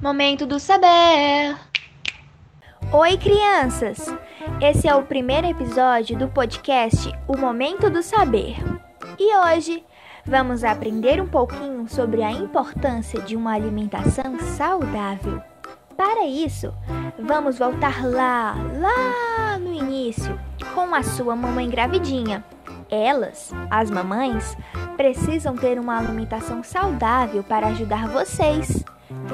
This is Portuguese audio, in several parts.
Momento do saber. Oi, crianças! Esse é o primeiro episódio do podcast O Momento do Saber. E hoje vamos aprender um pouquinho sobre a importância de uma alimentação saudável. Para isso, vamos voltar lá, lá no início, com a sua mamãe gravidinha. Elas, as mamães, precisam ter uma alimentação saudável para ajudar vocês,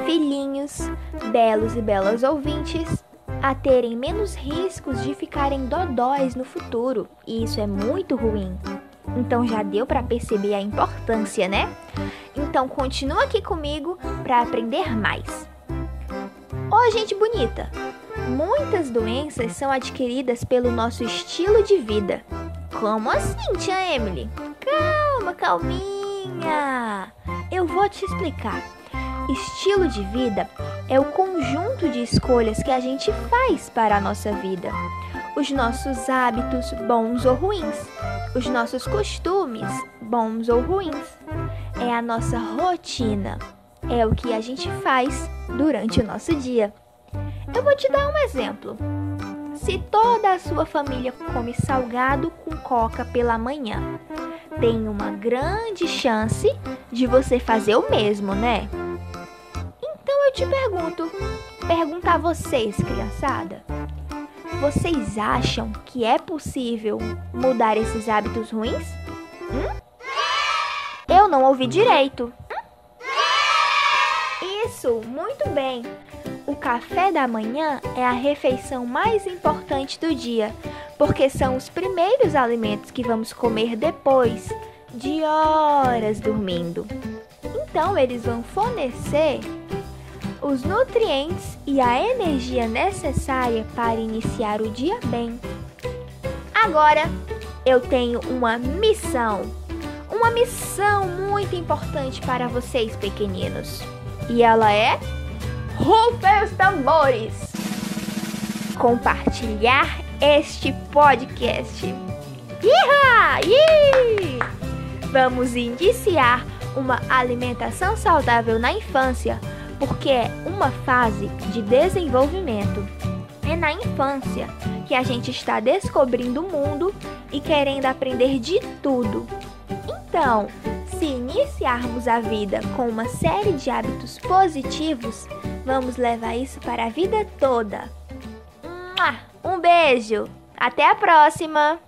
filhinhos, belos e belas ouvintes, a terem menos riscos de ficarem dodóis no futuro, e isso é muito ruim. Então já deu para perceber a importância, né? Então continua aqui comigo para aprender mais. Ô, gente bonita! Muitas doenças são adquiridas pelo nosso estilo de vida. Como assim, tia Emily? Calma, calminha. Eu vou te explicar. Estilo de vida é o conjunto de escolhas que a gente faz para a nossa vida. Os nossos hábitos, bons ou ruins. Os nossos costumes, bons ou ruins. É a nossa rotina. É o que a gente faz durante o nosso dia. Eu vou te dar um exemplo. Se toda a sua família come salgado com coca pela manhã, tem uma grande chance de você fazer o mesmo, né? Te pergunto, perguntar a vocês, criançada, vocês acham que é possível mudar esses hábitos ruins? Hum? Eu não ouvi direito. Isso, muito bem. O café da manhã é a refeição mais importante do dia, porque são os primeiros alimentos que vamos comer depois de horas dormindo. Então, eles vão fornecer os nutrientes e a energia necessária para iniciar o dia bem. Agora, eu tenho uma missão. Uma missão muito importante para vocês, pequeninos. E ela é Rufem os tambores! Compartilhar este podcast. Iha! Ih! Vamos iniciar uma alimentação saudável na infância, porque é uma fase de desenvolvimento. É na infância que a gente está descobrindo o mundo e querendo aprender de tudo. Então, se iniciarmos a vida com uma série de hábitos positivos, vamos levar isso para a vida toda. Um beijo! Até a próxima!